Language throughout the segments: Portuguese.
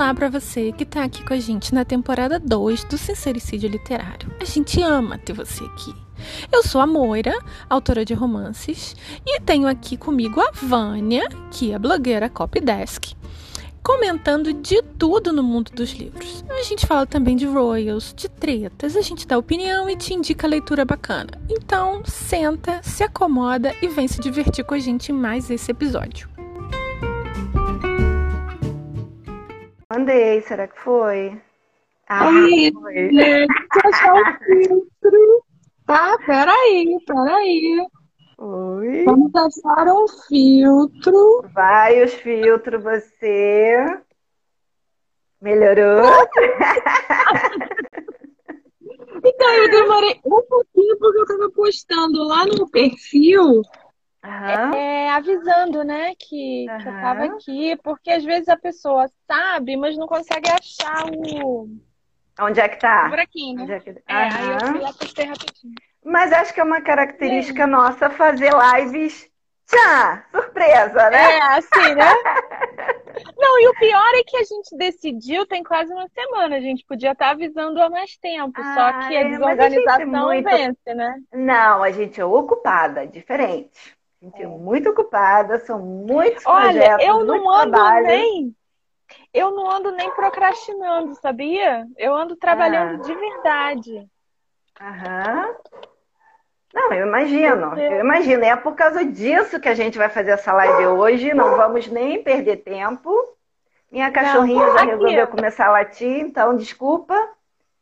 Olá para você que tá aqui com a gente na temporada 2 do Sincericídio Literário. A gente ama ter você aqui. Eu sou a Moira, autora de romances, e tenho aqui comigo a Vânia, que é blogueira Copydesk, comentando de tudo no mundo dos livros. A gente fala também de royals, de tretas, a gente dá opinião e te indica leitura bacana. Então, senta, se acomoda e vem se divertir com a gente em mais esse episódio. Mandei, será que foi? Ah, Oi, foi. achar o filtro. Tá, peraí, peraí. Oi. Vamos achar um filtro. Vai os filtros, você. Melhorou? então, eu demorei um pouquinho porque eu tava postando lá no perfil Aham. é, avisando, né, que, que eu tava aqui, porque às vezes a pessoa sabe, mas não consegue achar o, Onde é que tá? o buraquinho, né? Onde é que... É, aí eu fui lá postei rapidinho. Mas acho que é uma característica nossa fazer lives. Tchã! Surpresa, né? É, assim, né? Não, e o pior é que a gente decidiu tem quase uma semana. A gente podia estar avisando há mais tempo. Ah, só que a é, a é desorganização muito- vence, né? Não, a gente é ocupada, diferente. É muito ocupada, são muitos Olha, projetos, eu muito não ando trabalho. nem. Eu não ando nem procrastinando, sabia? Eu ando trabalhando Ah. de verdade. Aham. Não, eu imagino, eu imagino. É por causa disso que a gente vai fazer essa live hoje. Não vamos nem perder tempo. Minha cachorrinha já aqui, resolveu começar a latir, então desculpa.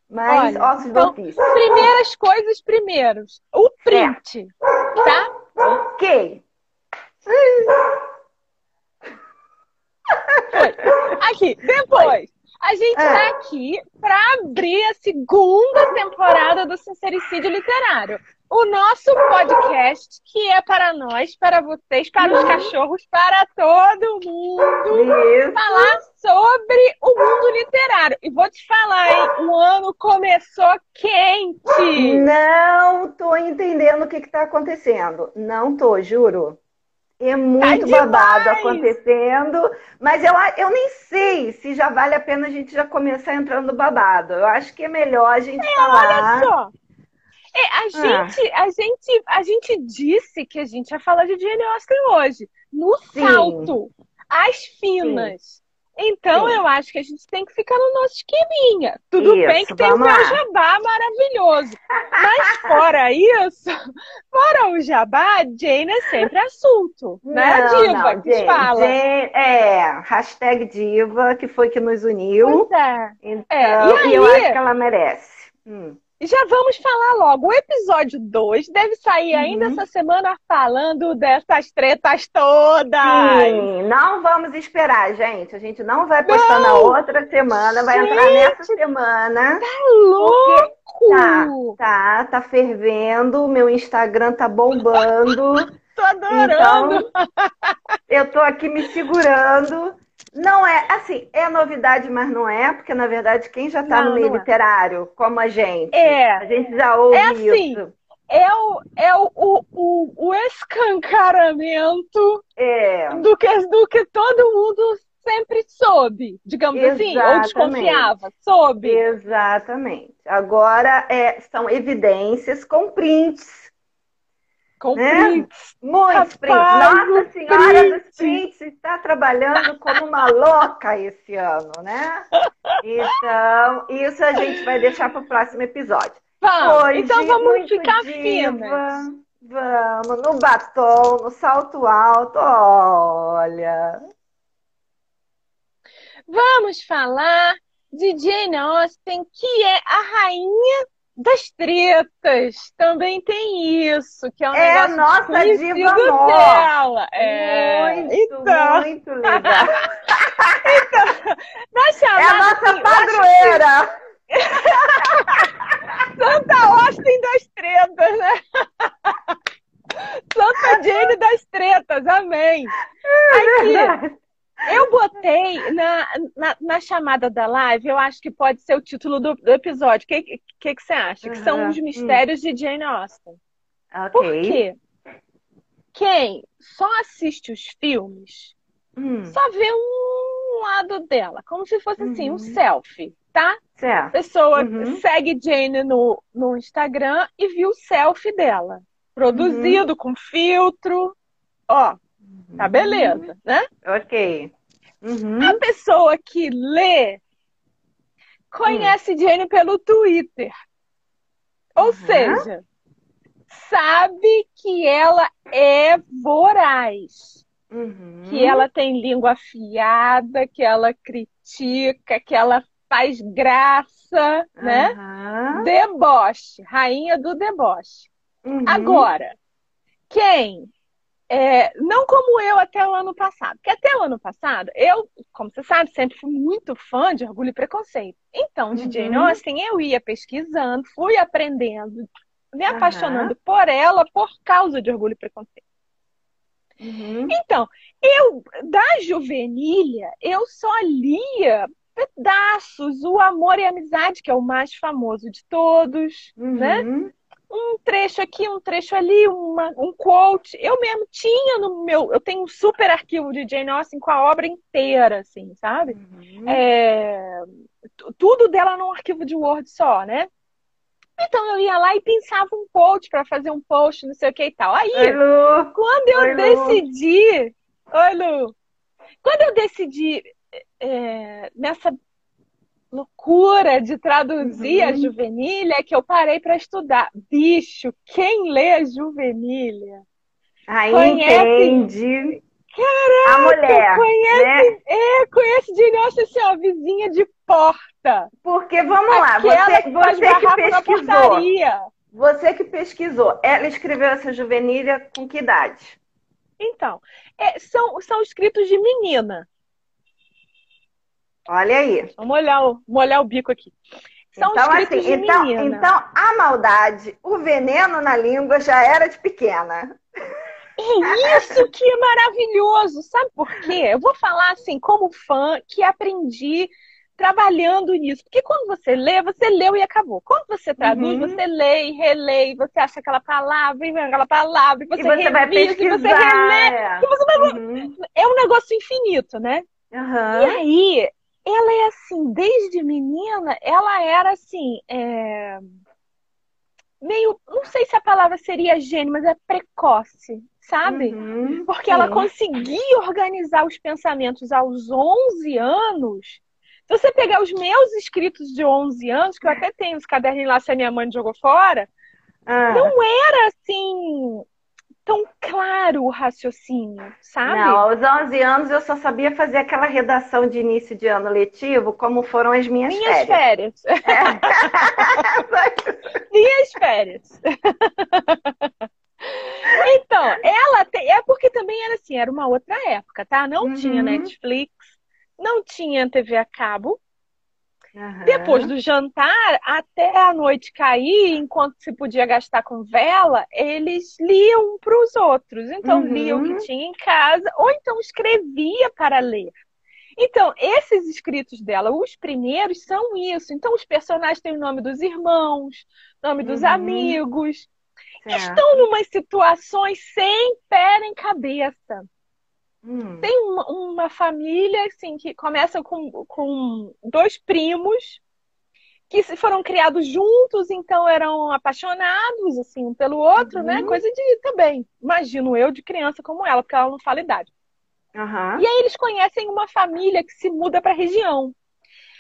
Mas Olha, ossos do então, ofício. Primeiras coisas primeiros. O print, tá? Ok. Aqui, depois. A gente É. tá aqui para abrir a segunda temporada do Sincericídio Literário. O nosso podcast, que é para nós, para vocês, para os cachorros, para todo mundo. Isso. Falar sobre o mundo literário. E vou te falar, hein? O ano começou quente. Não tô entendendo o que que tá acontecendo. Não tô, juro. É muito demais! babado acontecendo, mas eu, eu nem sei se já vale a pena a gente já começar entrando no babado. Eu acho que é melhor a gente falar. Olha só. É, a, gente, a, gente, a gente disse que a gente ia falar de Jane Austen hoje. No Sim. salto. As finas. Então, Sim. eu acho que a gente tem que ficar no nosso esqueminha. Tudo Isso, bem que tem o meu jabá maravilhoso. Mas fora isso, fora o jabá, Jane é sempre assunto. Né, Não, Diva? não, que Jane, fala. Jane- é, hashtag diva, que foi que nos uniu. Pois é. Então, É, e e eu aí? acho que ela merece. Hum. Já vamos falar logo. O episódio 2 deve sair ainda Uhum. essa semana falando dessas tretas todas. Sim, não vamos esperar, gente. A gente não vai postar na outra semana, vai entrar nessa semana. Louco! Tá, tá fervendo, meu Instagram tá bombando. Tô adorando. Então, eu tô aqui me segurando. Não é, assim, é novidade, mas não é, porque na verdade quem já tá Não, no meio é. literário, como a gente, É. a gente já ouve É assim. isso. É o, é o, o, o, o escancaramento É, do que, do que todo mundo sempre soube, digamos assim, ou Exatamente. desconfiava, soube. exatamente. Agora é, são evidências com prints. Com né? prints. Muitos prints. Nossa Senhora print. dos prints está trabalhando como uma louca esse ano, né? Então, isso a gente vai deixar para o próximo episódio. Vamos. Hoje, então vamos ficar diva. finas. Vamos, no batom, no salto alto, olha. Vamos falar de Jane Austen, que é a rainha das tretas. Também tem isso, que é um É a negócio nossa diva dela. É. Muito, então, muito legal. vai É a nossa assim, padroeira. que Santa Austen das tretas, né? Santa Jane das tretas, amém. Aqui, botei na, na, chamada da live, eu acho que pode ser o título do, do episódio. O que, que, que você acha? Que são Uhum. os mistérios de Jane Austen. Ok. Por quê? Quem só assiste os filmes Hum. só vê um lado dela, como se fosse assim, um Uhum. selfie, tá? A Certo. pessoa Uhum. segue Jane no, no Instagram e viu o selfie dela, produzido com filtro. Ó, tá beleza, né? Ok. Uhum. A pessoa que lê conhece Jane pelo Twitter. Ou Uhum. seja, sabe que ela é voraz, Uhum. que ela tem língua afiada, que ela critica, que ela faz graça, né? Deboche, rainha do deboche. Uhum. Agora, quem? É, não como eu até o ano passado. Porque até o ano passado, eu, como você sabe, sempre fui muito fã de Orgulho e Preconceito. Então, de Uhum. Jane Austen, eu ia pesquisando, fui aprendendo, me Aham. apaixonando por ela por causa de Orgulho e Preconceito. Uhum. Então, eu, da juvenilha, eu só lia pedaços, o Amor e a Amizade, que é o mais famoso de todos, né? Um trecho aqui, um trecho ali, uma, um quote. Eu mesmo tinha no meu. Eu tenho um super arquivo de Jane Austen com a obra inteira, assim, sabe? Uhum. É, tu- tudo dela num arquivo de Word só, né? Então eu ia lá e pensava um quote para fazer um post, não sei o que e tal. Aí, Oi, Lu. quando eu Oi, Lu. decidi. Oi, Lu. Quando eu decidi é, nessa loucura de traduzir a Uhum. juvenilha, que eu parei para estudar. Bicho, quem lê a juvenilha? Aí Conhece? entende. a mulher, conhece, né? é, conhece Jane Austen, assim, ó, vizinha de porta. Porque, vamos lá, Aquela você, que você que na pesquisou, você que pesquisou, ela escreveu essa juvenilha com que idade? Então, é, são, são escritos de menina. Olha aí. Vamos molhar o, molhar o bico aqui. São então, escritos assim, de então, menina. então, a maldade, o veneno na língua já era de pequena. É isso que é maravilhoso, sabe por quê? Eu vou falar assim, como fã, que aprendi trabalhando nisso. Porque quando você lê, você leu e acabou. Quando você traduz, Uhum. você lê e relê, e você acha aquela palavra, e vem aquela palavra, e você, e você vai revisa, e pesquisar. você relê. é. E você vai... Uhum. É um negócio infinito, né? Aham. E aí, ela é assim, desde menina, ela era assim, é, meio, não sei se a palavra seria gênio, mas é precoce, sabe? Uhum. Porque ela Sim. conseguia organizar os pensamentos aos 11 anos. Se você pegar os meus escritos de 11 anos, que eu até tenho os caderninhos lá se a minha mãe jogou fora, Ah. não era assim tão claro o raciocínio, sabe? Não, aos 11 anos eu só sabia fazer aquela redação de início de ano letivo, como foram as minhas, Minhas férias. férias. É. Minhas férias. Então, ela tem. É porque também era assim, era uma outra época, tá? Não Uhum. tinha Netflix, não tinha TV a cabo. Depois do jantar, até a noite cair, enquanto se podia gastar com vela, eles liam um para os outros. Então, Uhum. liam o que tinha em casa, ou então escrevia para ler. Então, esses escritos dela, os primeiros, são isso. Então, os personagens têm o nome dos irmãos, nome dos Uhum. amigos. Certo. Estão numas situações sem pé nem cabeça. Hum. Tem uma, uma família assim que começa com, com dois primos que se foram criados juntos, então eram apaixonados assim um pelo outro, né? Uhum. Coisa de também, imagino eu, de criança como ela, porque ela não fala idade. Aham. E aí eles conhecem uma família que se muda para a região.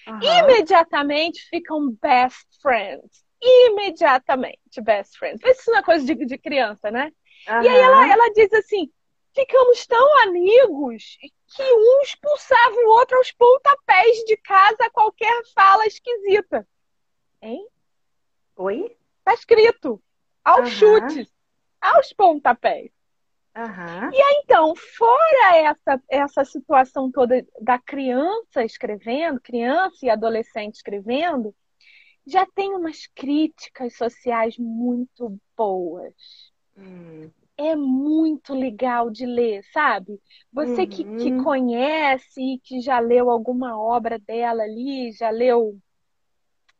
Aham. Imediatamente ficam best friends. Imediatamente best friends. Isso não é coisa de, de criança, né? E aí ela, ela diz assim: ficamos tão amigos que um expulsava o outro aos pontapés de casa a qualquer fala esquisita. Hein? Oi? Tá escrito. Aos Aham. chutes, aos pontapés. Aham. Então, fora essa, essa situação toda da criança escrevendo, criança e adolescente escrevendo, já tem umas críticas sociais muito boas. Hum. É muito legal de ler, sabe? Você que, que Uhum. conhece e que já leu alguma obra dela ali, já leu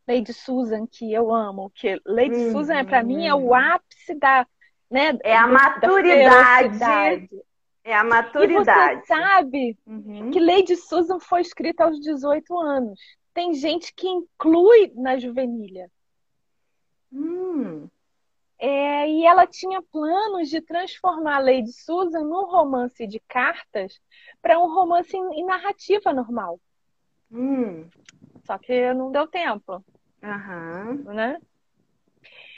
Lady Susan, que eu amo, que Lady Uhum. Susan é para mim é o ápice da, né, É a maturidade. É a maturidade. E você sabe uhum. que Lady Susan foi escrita aos 18 anos. Tem gente que inclui na juvenilha. Hum. É, e ela tinha planos de transformar Lady Susan num romance de cartas para um romance em, em narrativa normal. Hum. Só que não deu tempo. Uhum. Né?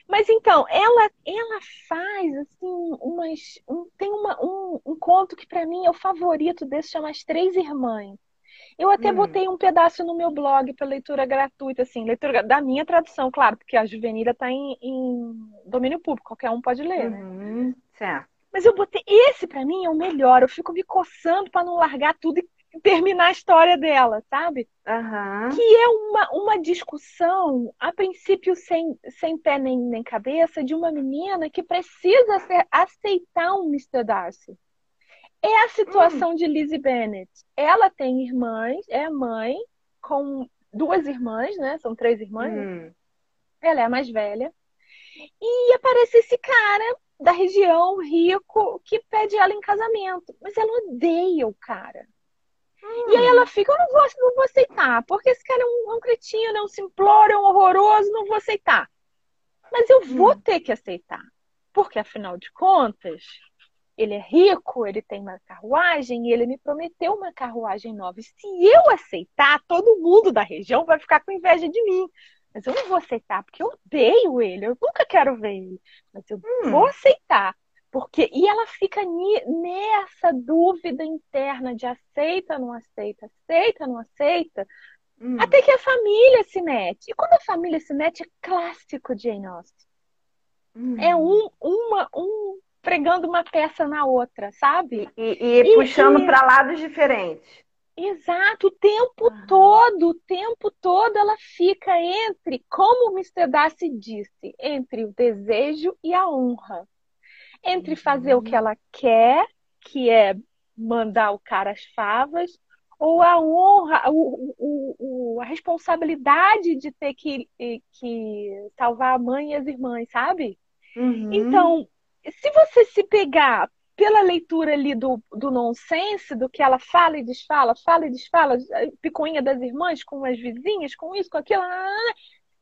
Mas então, ela, ela faz assim umas. Um, tem uma, um, um conto que para mim é o favorito desse, chama As Três Irmãs. Eu até hum. botei um pedaço no meu blog para leitura gratuita, assim, leitura da minha tradução, claro, porque a Juvenila está em, em, domínio público, qualquer um pode ler, né? Uhum. Certo. Mas eu botei. Esse para mim é o melhor. Eu fico me coçando para não largar tudo e terminar a história dela, sabe? Uhum. Que é uma, uma discussão, a princípio sem, sem pé nem, nem cabeça, de uma menina que precisa ser, aceitar um Mr. Darcy. É a situação hum. de Lizzie Bennet. Ela tem irmãs, é mãe, com duas irmãs, né? São três irmãs. Hum. Ela é a mais velha. E aparece esse cara da região rico que pede ela em casamento. Mas ela odeia o cara. Hum. E aí ela fica, eu não vou, não vou aceitar, porque esse cara é um, um cretino, é um simplório, é um horroroso, não vou aceitar. Mas eu vou hum. ter que aceitar. Porque, afinal de contas, ele é rico, ele tem uma carruagem e ele me prometeu uma carruagem nova. E se eu aceitar, todo mundo da região vai ficar com inveja de mim. Mas eu não vou aceitar, porque eu odeio ele, eu nunca quero ver ele. Mas eu hum. vou aceitar. Porque, e ela fica nessa dúvida interna de aceita, não aceita, aceita, não aceita, hum. até que a família se mete. E quando a família se mete, é clássico Jane Austen. Hum. É um, uma, um pregando uma peça na outra, sabe? E, e, e puxando e... para lados diferentes. Exato, o tempo ah. todo, o tempo todo ela fica entre, como o Mr. Darcy disse, entre o desejo e a honra. Entre fazer uhum. o que ela quer, que é mandar o cara as favas, ou a honra, o, o, o, a responsabilidade de ter que, que salvar a mãe e as irmãs, sabe? Uhum. Então, se você se pegar pela leitura ali do, do nonsense, do que ela fala e desfala, fala e desfala, picuinha das irmãs com as vizinhas, com isso, com aquilo,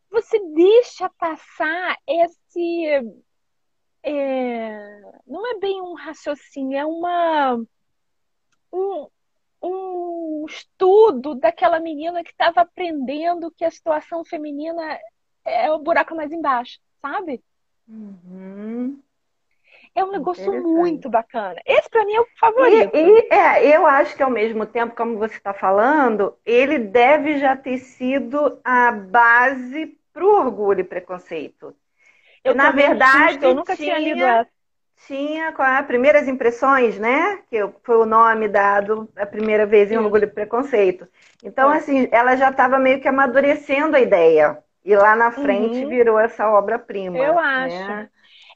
você deixa passar esse. É, não é bem um raciocínio, é uma. Um, um estudo daquela menina que estava aprendendo que a situação feminina é o buraco mais embaixo, sabe? Uhum. É um negócio muito bacana. Esse para mim é o favorito. E, e, é, eu acho que ao mesmo tempo, como você está falando, ele deve já ter sido a base para o orgulho e preconceito. Eu, na verdade, eu nunca tinha, tinha lido essa. Tinha com as primeiras impressões, né? Que foi o nome dado a primeira vez em Sim. Orgulho e Preconceito. Então, é. assim, ela já estava meio que amadurecendo a ideia. E lá na frente uhum. virou essa obra-prima. Eu acho. Né?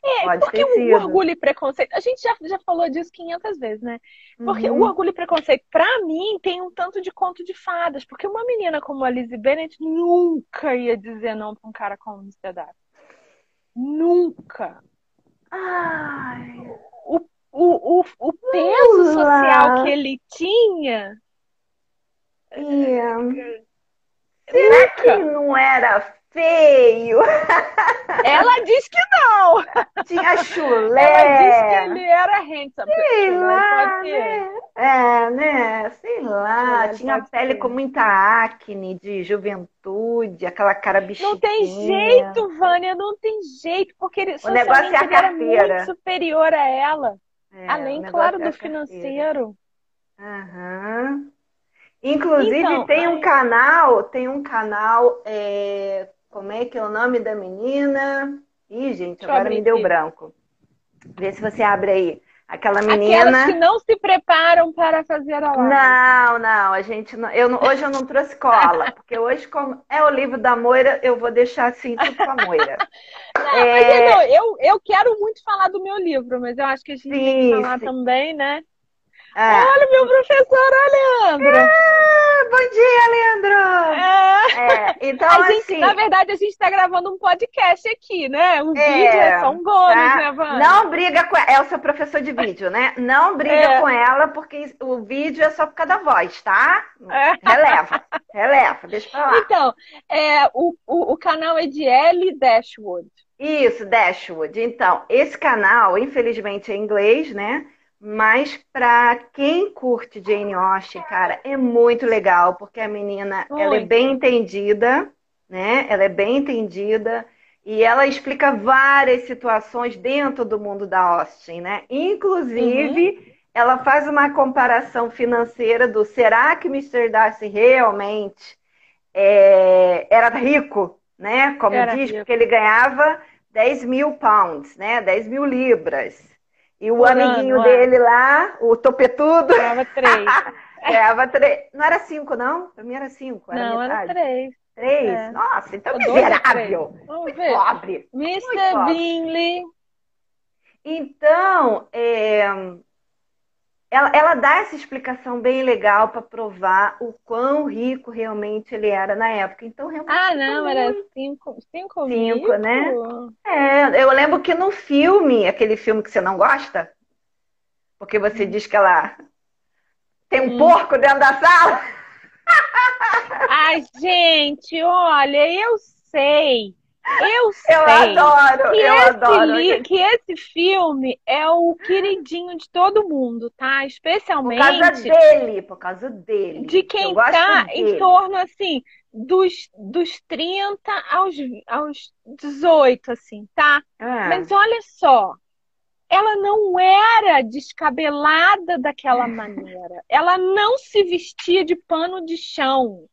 É, Pode porque o orgulho e preconceito, a gente já, já falou disso 500 vezes, né? Porque uhum. o orgulho e preconceito, para mim, tem um tanto de conto de fadas. Porque uma menina como a Lizzie Bennet nunca ia dizer não pra um cara como o Mr. Nunca. Ai. O, o, o, o peso social que ele tinha. Yeah. Será que não era feio. Ela diz que não. Tinha chulé. Ela disse que ele era handsome. Sei lá, né? É, né? Sei lá. Tinha pele ser. com muita acne de juventude, aquela cara bichinha. Não tem jeito, Vânia, não tem jeito, porque ele, o negócio é a era muito superior a ela. É, Além, claro, é do financeiro. Aham. Inclusive então, tem um canal, tem um canal é, como é que é o nome da menina? Ih, gente, agora me deu branco. Vê se você abre aí. Aquela menina. Aquelas que não se preparam para fazer a live. Não, não, a gente não. Eu, hoje eu não trouxe cola, porque hoje, como é o livro da Moira, eu vou deixar assim tudo com a Moira. não, é... não, eu, eu quero muito falar do meu livro, mas eu acho que a gente sim, tem que falar sim. também, né? É. Olha, meu professor Alejandro! É, bom dia, Leandro! É. é então, gente, assim... Na verdade, a gente está gravando um podcast aqui, né? Um é, vídeo é só um bônus, tá? né, Vânia? Não briga com ela. É o seu professor de vídeo, né? Não briga é. com ela, porque o vídeo é só por causa da voz, tá? Releva, releva, deixa pra lá. Então, é, o, o, o canal é de Ellie Dashwood. Isso, Dashwood. Então, esse canal, infelizmente, é em inglês, né? Mas para quem curte Jane Austen, cara, é muito legal, porque a menina, ela é bem entendida, né? Ela é bem entendida e ela explica várias situações dentro do mundo da Austen, né? Inclusive, uhum. ela faz uma comparação financeira do será que Mr. Darcy realmente é, era rico, né? Como era diz, rico. porque ele ganhava 10 mil pounds, né? 10 mil libras. E o amiguinho ano, dele lá, o topetudo. Ganhava três. Ganhava três. Não era cinco, não? Pra mim era cinco. Era não, metade. era três. Três? É. Nossa, então miserável. Vamos ver. Pobre. Mr. Bingley. Então, é, ela, ela dá essa explicação bem legal para provar o quão rico realmente ele era na época. Então, realmente. Ah, não, era cinco, cinco, cinco né? É, eu lembro que no filme, aquele filme que você não gosta, porque você diz que ela tem um hum. porco dentro da sala. Ai, gente, olha, eu sei eu sei. Eu adoro, que eu adoro. Que esse filme é o queridinho de todo mundo, tá? Especialmente. Por causa dele, por causa dele. De quem tá dele. em torno, assim, dos, dos 30 aos, aos 18, assim, tá? Ah. Mas olha só. Ela não era descabelada daquela maneira. Ela não se vestia de pano de chão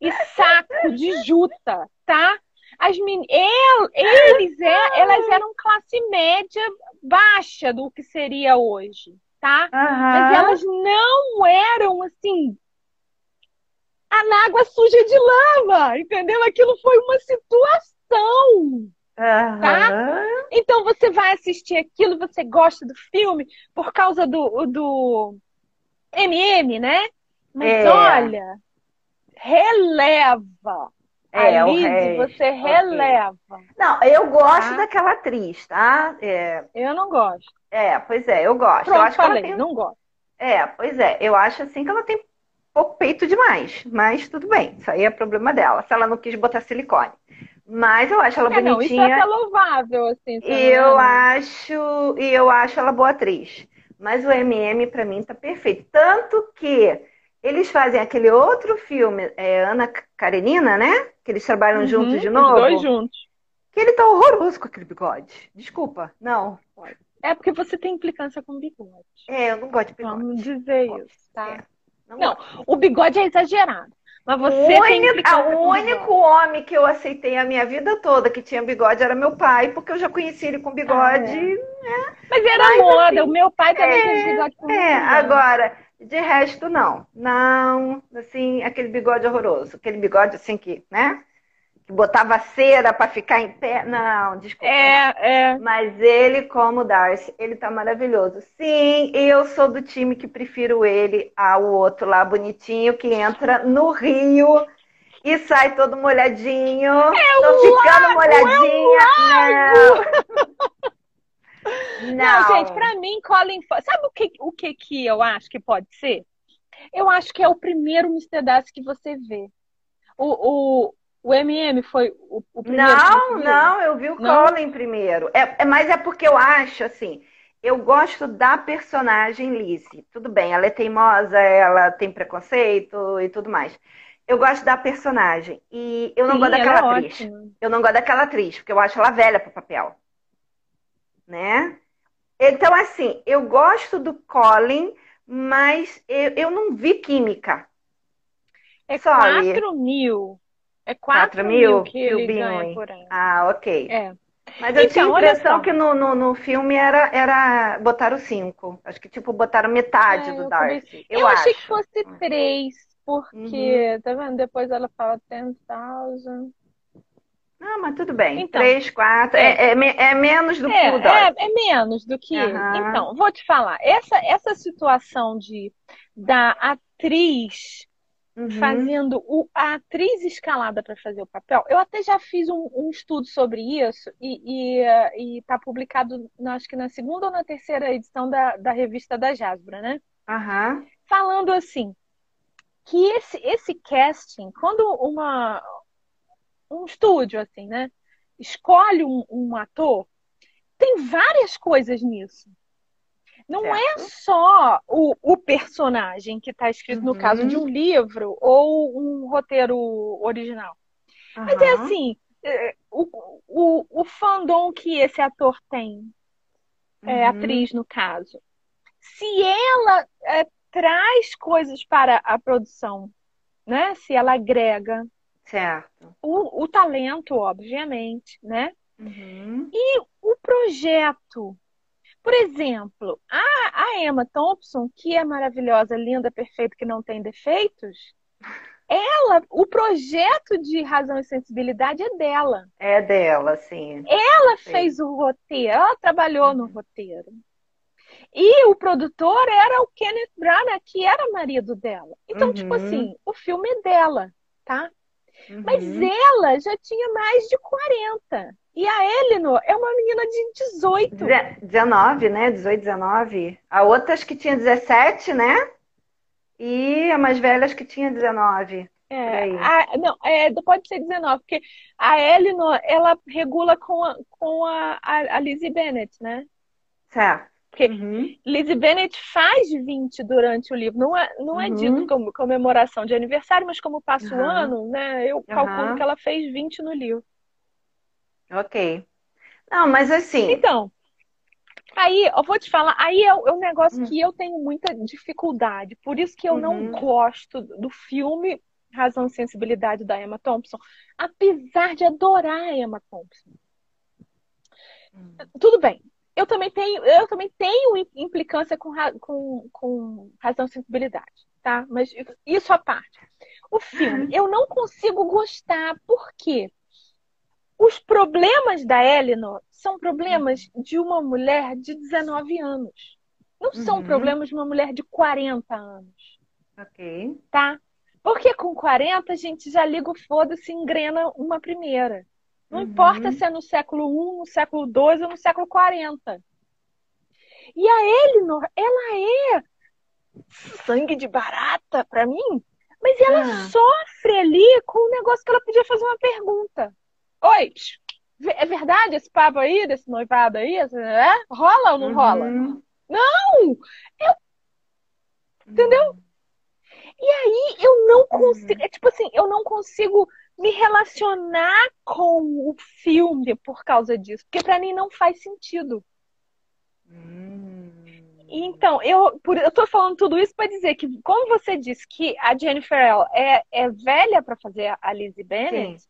e saco de juta, tá? As men... eles é, elas eram classe média baixa do que seria hoje, tá? Uhum. Mas elas não eram assim anágua suja de lama, entendeu? Aquilo foi uma situação. Uhum. Tá? Então você vai assistir aquilo, você gosta do filme por causa do, do MM, né? Mas é. olha, releva é, a Lizzie, você releva. Não, eu gosto tá? daquela atriz, tá? É... Eu não gosto. É, pois é, eu gosto. Pronto, eu acho falei, que ela tem... não gosto. É, pois é, eu acho assim que ela tem pouco peito demais, mas tudo bem, isso aí é problema dela, se ela não quis botar silicone. Mas eu acho ela é, bonitinha. Não, isso é louvável, assim. E eu acho, e eu acho ela boa atriz. Mas o MM para mim tá perfeito, tanto que eles fazem aquele outro filme, é Ana Karenina, né? Que eles trabalham uhum, juntos de novo. Os dois juntos. Que ele tá horroroso com aquele bigode. Desculpa, não. É porque você tem implicância com bigode. É, eu não gosto de bigode. Vamos dizer isso, tá? É, não, não o bigode é exagerado. Mas você o tem único, o único homem que eu aceitei a minha vida toda que tinha bigode era meu pai, porque eu já conheci ele com bigode. Ah, é. né? Mas era Mas, moda, assim, o meu pai também é, tinha bigode com É, agora, de resto, não. Não, assim, aquele bigode horroroso. Aquele bigode, assim, que, né? Que botava cera para ficar em pé. Não, desculpa. É, é. Mas ele, como Darcy, ele tá maravilhoso. Sim, eu sou do time que prefiro ele ao outro lá, bonitinho, que entra no Rio e sai todo molhadinho. É Tô ficando lago, molhadinha. É não. Não. Não, gente, pra mim, Colin Sabe o que, o que que eu acho que pode ser? Eu acho que é o primeiro Mr. Darcy que você vê. O, o, o MM foi o, o primeiro. Não, não, eu vi o não? Colin primeiro. É, é, mas é porque eu acho assim. Eu gosto da personagem Lizzie. Tudo bem, ela é teimosa, ela tem preconceito e tudo mais. Eu gosto da personagem. E eu não Sim, gosto daquela é atriz. Ótima. Eu não gosto daquela atriz, porque eu acho ela velha pro papel né? Então, assim, eu gosto do Colin, mas eu, eu não vi química. É Sorry. 4 mil. É 4, 4 mil, mil que ele ganha por ano. Ah, ok. É. Mas eu então, tinha a impressão que no, no, no, filme era, era botaram 5. Acho que, tipo, botaram metade é, do Darcy. Eu, eu achei que fosse 3, porque, uhum. tá vendo? Depois ela fala 10,000. Ah, mas tudo bem. Então, Três, quatro. É, é, é, é menos do que é, o É, é menos do que. Uhum. Então, vou te falar. Essa, essa situação de da atriz uhum. fazendo o, a atriz escalada para fazer o papel. Eu até já fiz um, um estudo sobre isso e está publicado, acho que na segunda ou na terceira edição da, da revista da Jasbra, né? Uhum. Falando assim, que esse, esse casting, quando uma, um estúdio, assim, né, escolhe um, um ator, tem várias coisas nisso. Não é certo. é só o, o personagem que está escrito uhum. no caso de um livro ou um roteiro original. Uhum. Mas é assim, é, o, o, o fandom que esse ator tem, é, uhum. atriz no caso, se ela é, traz coisas para a produção, né? Se ela agrega. Certo. O, o talento, obviamente, né? Uhum. E o projeto. Por exemplo, a, a Emma Thompson, que é maravilhosa, linda, perfeita, que não tem defeitos, ela, o projeto de razão e sensibilidade é dela. É dela, sim. Ela sim. fez o roteiro, ela trabalhou uhum. no roteiro. E o produtor era o Kenneth Branagh, que era marido dela. Então, tipo uhum. tipo assim, o filme é dela, tá? Uhum. Mas ela já tinha mais de 40. E a Eleanor é uma menina de 18. 19, né? 18, 19. A outra acho que tinha 17, né? E a mais velha acho que tinha 19. É, a, não, é, pode ser 19, porque a Eleanor, ela regula com a, com a, a, a Lizzie Bennett, né? Certo. Porque uhum. Lizzie Bennett faz 20 durante o livro. Não é, não é uhum. dito como comemoração de aniversário, mas como passa uhum. o ano, né? Eu calculo que ela fez 20 no livro. Ok. Não, mas assim. Então, aí eu vou te falar, aí é, é um negócio hum. que eu tenho muita dificuldade. Por isso que eu não uhum. gosto do filme Razão e Sensibilidade da Emma Thompson, apesar de adorar a Emma Thompson. Hum. Tudo bem, eu também tenho, eu também tenho implicância com, com, com razão e sensibilidade, tá? Mas isso à parte. O filme, eu não consigo gostar, por quê? Os problemas da Eleanor são problemas de uma mulher de 19 anos. Não são uhum. problemas de uma mulher de 40 anos. Ok. Tá? Porque com 40 a gente já liga o foda-se e engrena uma primeira. Não uhum. importa se é no século I, no século II ou no século 40. E a Elinor, ela é sangue de barata para mim, mas ela ah. sofre ali com um negócio que ela podia fazer uma pergunta. Oi, é verdade esse papo aí, desse noivado aí? É? Rola ou não uhum. rola? Não! Eu... Entendeu? Uhum. E aí eu não consigo. Uhum. É tipo assim, eu não consigo me relacionar com o filme por causa disso. Porque para mim não faz sentido. Hum. Então, eu, por, eu tô falando tudo isso para dizer que, como você disse que a Jennifer L é, é velha para fazer a Lizzie Bennett, Sim.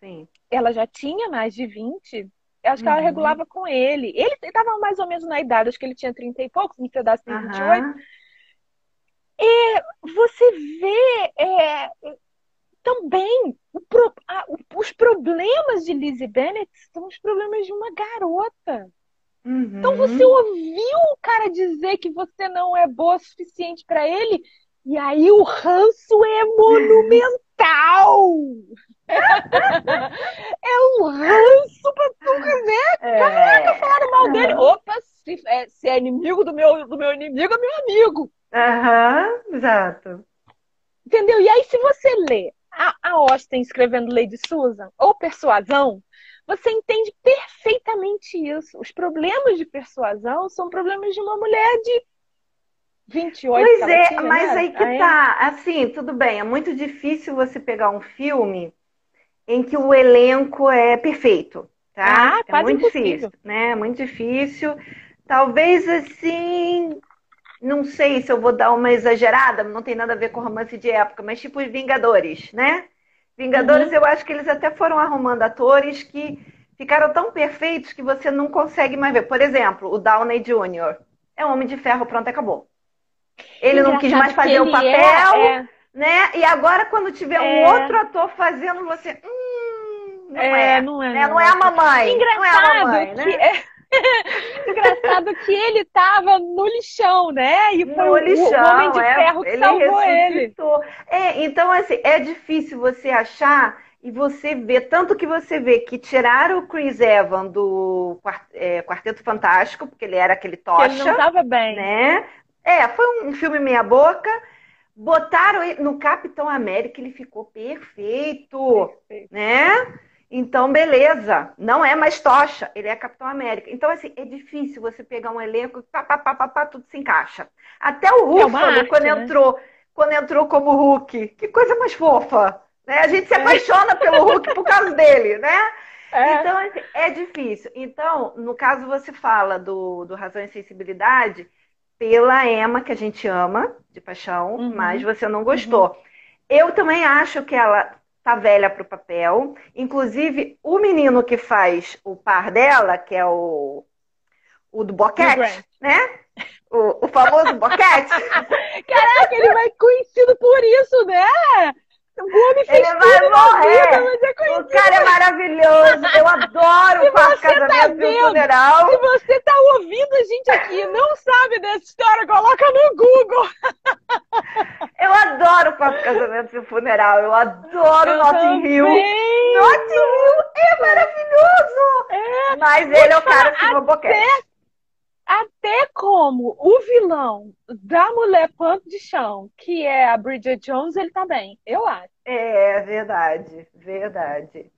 Sim. ela já tinha mais de 20, eu acho que ela uhum. regulava com ele. Ele estava mais ou menos na idade, acho que ele tinha 30 e poucos, um pedaço de 28. Uhum. E você vê é, também pro, a, os problemas de Lizzie Bennett são os problemas de uma garota. Uhum. Então você ouviu o cara dizer que você não é boa o suficiente para ele, e aí o ranço é monumental. é um ranço pra tu ver. É. Caraca, falaram mal dele. Opa, se é, se é inimigo do meu, do meu inimigo, é meu amigo. Aham, uhum, exato. Entendeu? E aí, se você lê a, a Austin escrevendo Lady Susan ou Persuasão, você entende perfeitamente isso. Os problemas de persuasão são problemas de uma mulher de 28 Pois é, tinha, mas né? aí que aí... tá. Assim, tudo bem, é muito difícil você pegar um filme em que o elenco é perfeito, tá? Ah, é muito impossível. difícil, né? É muito difícil. Talvez assim, não sei se eu vou dar uma exagerada, não tem nada a ver com romance de época, mas tipo os Vingadores, né? Vingadores, uhum. eu acho que eles até foram arrumando atores que ficaram tão perfeitos que você não consegue mais ver. Por exemplo, o Downey Jr. é um Homem de Ferro, pronto, acabou. Ele Engraçado não quis mais fazer o papel, é, é... né? E agora, quando tiver um é... outro ator fazendo, você. Hum, não é, é, não é, né? não é a mamãe. Engraçado não é a mamãe, né? Engraçado que ele tava no lixão, né? E foi no lixão, o homem de é, ferro que ele salvou ressuscitou. ele. É, então, assim, é difícil você achar e você vê, tanto que você vê que tiraram o Chris Evans do é, Quarteto Fantástico, porque ele era aquele tocha. Ele não tava bem. Né? É, foi um filme meia boca. Botaram ele no Capitão América, ele ficou perfeito, perfeito. né? Então, beleza. Não é mais tocha, ele é Capitão América. Então, assim, é difícil você pegar um elenco pá, pá, pá, pá, pá tudo se encaixa. Até o Hulk, é quando né? entrou, quando entrou como Hulk, que coisa mais fofa. Né? A gente se apaixona pelo Hulk por causa dele, né? É. Então, assim, é difícil. Então, no caso, você fala do, do Razão e Sensibilidade pela Emma, que a gente ama, de paixão, uhum. mas você não gostou. Uhum. Eu também acho que ela tá velha para o papel. Inclusive, o menino que faz o par dela, que é o, o do boquete, né? O, o famoso boquete. Caraca, ele vai conhecido por isso, né? O fez Ele vai morrer. Vida, é o cara é maravilhoso. Eu adoro o quarto tá casamento tá vendo, funeral. Se você tá ouvindo a gente aqui e não sabe dessa história, coloca no Google. Eu adoro o quarto casamento e funeral. Eu adoro eu Notting Hill. Notting Hill é maravilhoso. É. Mas ele é o cara que até, boquete. Até como o vilão da Mulher Punk de Chão, que é a Bridget Jones, ele tá bem, eu acho. É, verdade, verdade.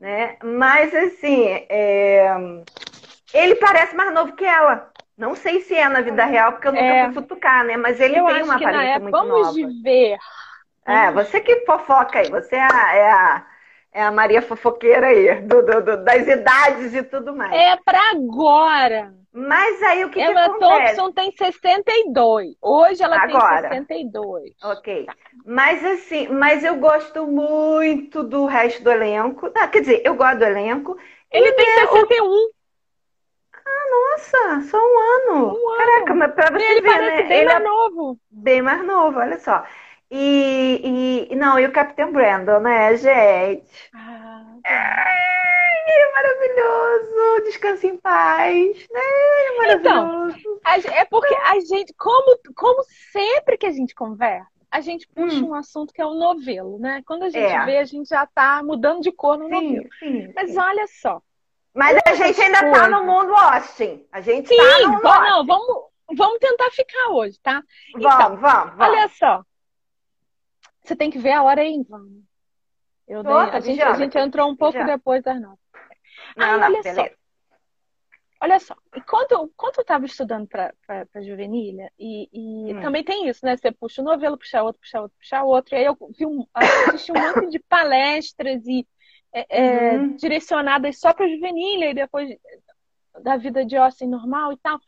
Né? Mas assim, é... ele parece mais novo que ela. Não sei se é na vida real, porque eu nunca é. fui futucar, né? Mas ele eu tem uma aparência muito vamos nova. Vamos de ver. É, você que fofoca aí, você é a, é a, é a Maria fofoqueira aí, do, do, do, das idades e tudo mais. É pra agora. Mas aí o que, Emma que acontece? Thompson tem 62. Hoje ela Agora. tem 62. Ok. Tá. Mas assim, mas eu gosto muito do resto do elenco. Ah, quer dizer, eu gosto do elenco. Ele tem é 61. O... Ah, nossa, só um ano. Um Caraca, mas pra você ele ver, parece né? bem ele mais é novo. Bem mais novo, olha só. E, e não, e o Capitão Brandon, né, gente? Ah, tá. É maravilhoso, descanse em paz, né? É maravilhoso. Então, é porque a gente, como, como sempre que a gente conversa, a gente puxa hum. um assunto que é o novelo, né? Quando a gente é. vê, a gente já tá mudando de cor no sim, novelo. Sim, Mas sim. olha só. Mas a gente ainda coisa... tá no mundo Austin. A gente sim, tá no mundo não, vamos, vamos tentar ficar hoje, tá? Então, vamos, vamos, vamos. Olha só. Você tem que ver a hora aí, vamos. Eu dei, a, gente, a gente entrou um pouco depois das notas. Não, Aí, não, olha beleza. só. Olha só, enquanto, enquanto eu estava estudando para juvenília, e, e hum. também tem isso, né? Você puxa um novelo, puxa outro, puxa outro, puxa outro. E aí eu vi um, assisti um monte de palestras e é, uhum. é, direcionadas só para juvenília e depois da vida de Austin normal e tal.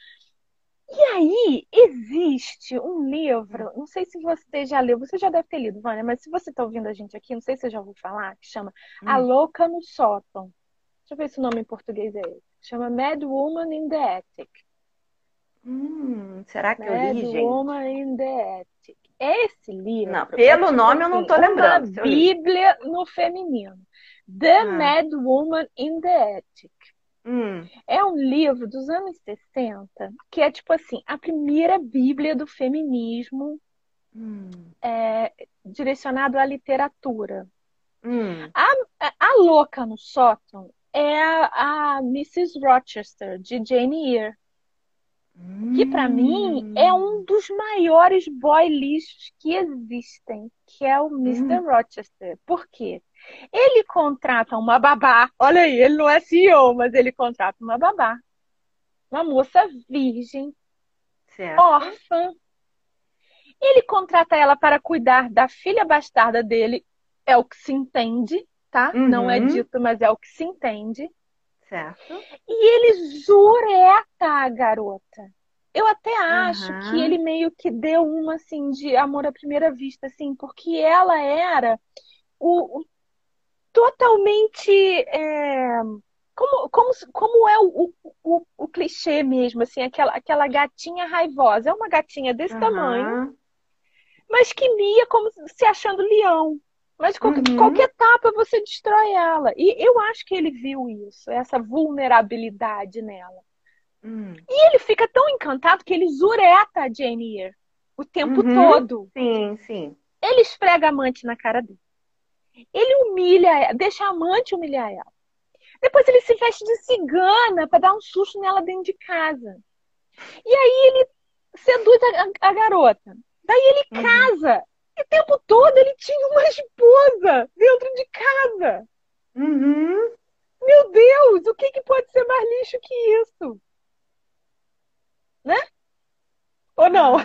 E aí, existe um livro, não sei se você já leu, você já deve ter lido, Vânia, mas se você está ouvindo a gente aqui, não sei se você já ouviu falar, que chama hum. A Louca no Sótão. Deixa eu ver se o nome em português é esse. Chama Mad Woman in the Attic. Hum, será que Mad eu li, gente? Mad Woman in the Attic. Esse livro. Não, pelo é tipo nome assim, eu não tô assim, lembrando. Uma Bíblia no feminino. The ah. Mad Woman in the Attic. Hum. É um livro dos anos 60 que é tipo assim, a primeira Bíblia do feminismo hum. é, direcionado à literatura. Hum. A, a louca no sótão é a, a Mrs. Rochester, de Jane Eyre. Que para mim é um hum. dos maiores boy lixos que existem, que é o Mr. Hum. Rochester. Por quê? Ele contrata uma babá. Olha aí, ele não é CEO, mas ele contrata uma babá. Uma moça virgem, certo. órfã. Ele contrata ela para cuidar da filha bastarda dele, é o que se entende tá? Uhum. Não é dito, mas é o que se entende. Certo. E ele jureta a garota. Eu até acho uhum. que ele meio que deu uma assim de amor à primeira vista, assim, porque ela era o, o totalmente é, como, como, como é o, o, o, clichê mesmo, assim, aquela, aquela gatinha raivosa. É uma gatinha desse uhum. tamanho, mas que mia como se achando leão. Mas qualquer, uhum. qualquer etapa você destrói ela. E eu acho que ele viu isso, essa vulnerabilidade nela. Hum. E ele fica tão encantado que ele zureta a Jane Eyre o tempo uhum. todo. Sim, sim. Ele esfrega a amante na cara dele. Ele humilha, deixa a amante humilhar ela. Depois ele se veste de cigana para dar um susto nela dentro de casa. E aí ele seduz a, a garota. Daí ele uhum. casa. E o tempo todo ele tinha uma esposa dentro de casa. Uhum. Meu Deus, o que, que pode ser mais lixo que isso? Né? Ou não? Ah.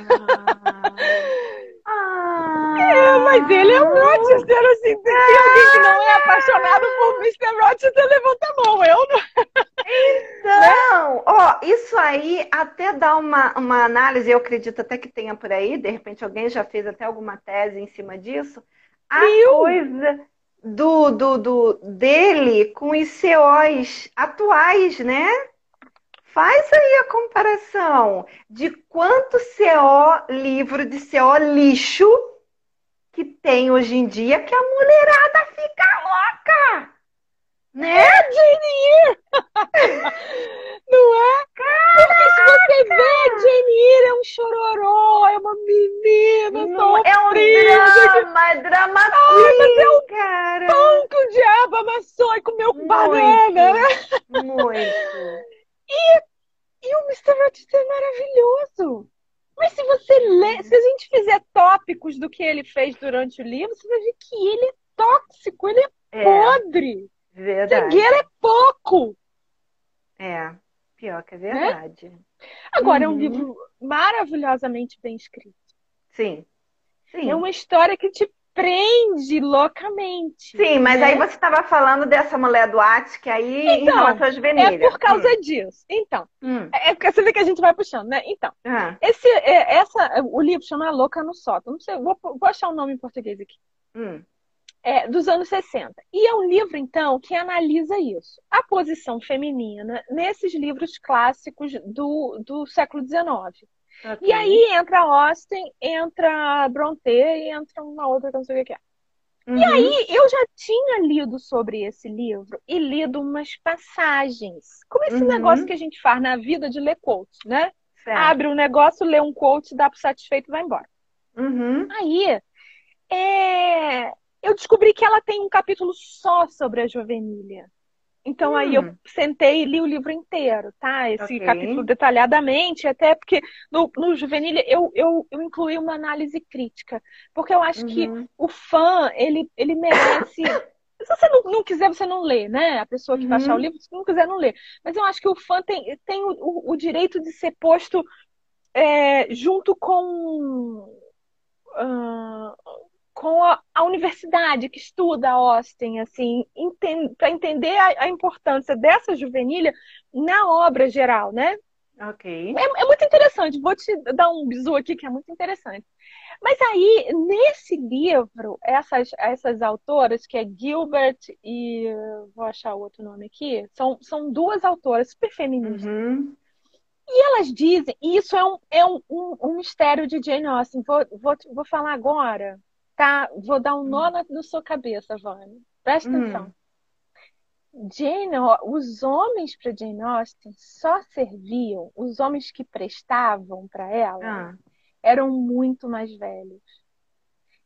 ah. É, mas ele é um Rochester, assim. Se tem alguém que não é apaixonado por Mr. Rochester, levanta a mão. Eu não. Então, ó, isso aí até dá uma, uma análise, eu acredito até que tenha por aí, de repente alguém já fez até alguma tese em cima disso. A Meu. coisa do, do, do dele com os COs atuais, né? Faz aí a comparação de quanto CO, livro de CO lixo que tem hoje em dia que a mulherada fica louca. Né? É, Jane Não é? Porque se você vê, Eyre é um chororó, é uma menina Não, É um drama, é drama Ai, mas é um cara. pão que o diabo amassou e comeu com banana, né? Muito. E, e o Mr. Rochester é maravilhoso. Mas se você ler, se a gente fizer tópicos do que ele fez durante o livro, você vai ver que ele é tóxico, ele é, é podre. Verdade. Cegueira é pouco. É, pior que é verdade. Né? Agora, uhum. é um uhum. livro maravilhosamente bem escrito. Sim. Sim. É uma história que te prende loucamente. Sim, mas né? aí você estava falando dessa mulher do Atos, que aí então, em relação às Juvenilha. É por causa hum. disso. Então, hum. é porque você vê que a gente vai puxando, né? Então, ah. esse, é, essa, o livro chama Louca no Sótão. Não sei, vou, vou achar o nome em português aqui. Hum. É, dos anos 60. E é um livro, então, que analisa isso. A posição feminina nesses livros clássicos do, do século XIX. Okay. E aí entra Austin, entra Bronte e entra uma outra que eu não sei o que é. Uhum. E aí eu já tinha lido sobre esse livro e lido umas passagens. Como esse uhum. negócio que a gente faz na vida de ler quotes, né? Certo. Abre um negócio, lê um quote, dá pro satisfeito e vai embora. Uhum. Aí é... eu descobri que ela tem um capítulo só sobre a juvenília. Então hum. aí eu hum. sentei e li o livro inteiro, tá? Esse okay. capítulo detalhadamente, até porque no, no Juvenil eu, eu, eu incluí uma análise crítica. Porque eu acho uhum. que o fã, ele, ele merece. Se você não, não, quiser, você não lê, né? A pessoa que uhum. baixar o livro, se não quiser, não lê. Mas eu acho que o fã tem, tem o, o, o direito de ser posto é, junto com. Uh, com a, a, universidade que estuda Austin, assim, para entender a, a, importância dessa juvenilha na obra geral, né? Ok. É, é, muito interessante. Vou te dar um bisu aqui que é muito interessante. Mas aí, nesse livro, essas, essas autoras, que é Gilbert e. Vou achar o outro nome aqui, são, são duas autoras super feministas. Uhum. E elas dizem, e isso é um, é um, um, um mistério de Jane Austen, vou, vou, vou falar agora, tá, vou dar um nó na, na sua cabeça, Vânia. Presta hum. atenção. Jane, os homens para Jane Austen só serviam, os homens que prestavam para ela ah. eram muito mais velhos.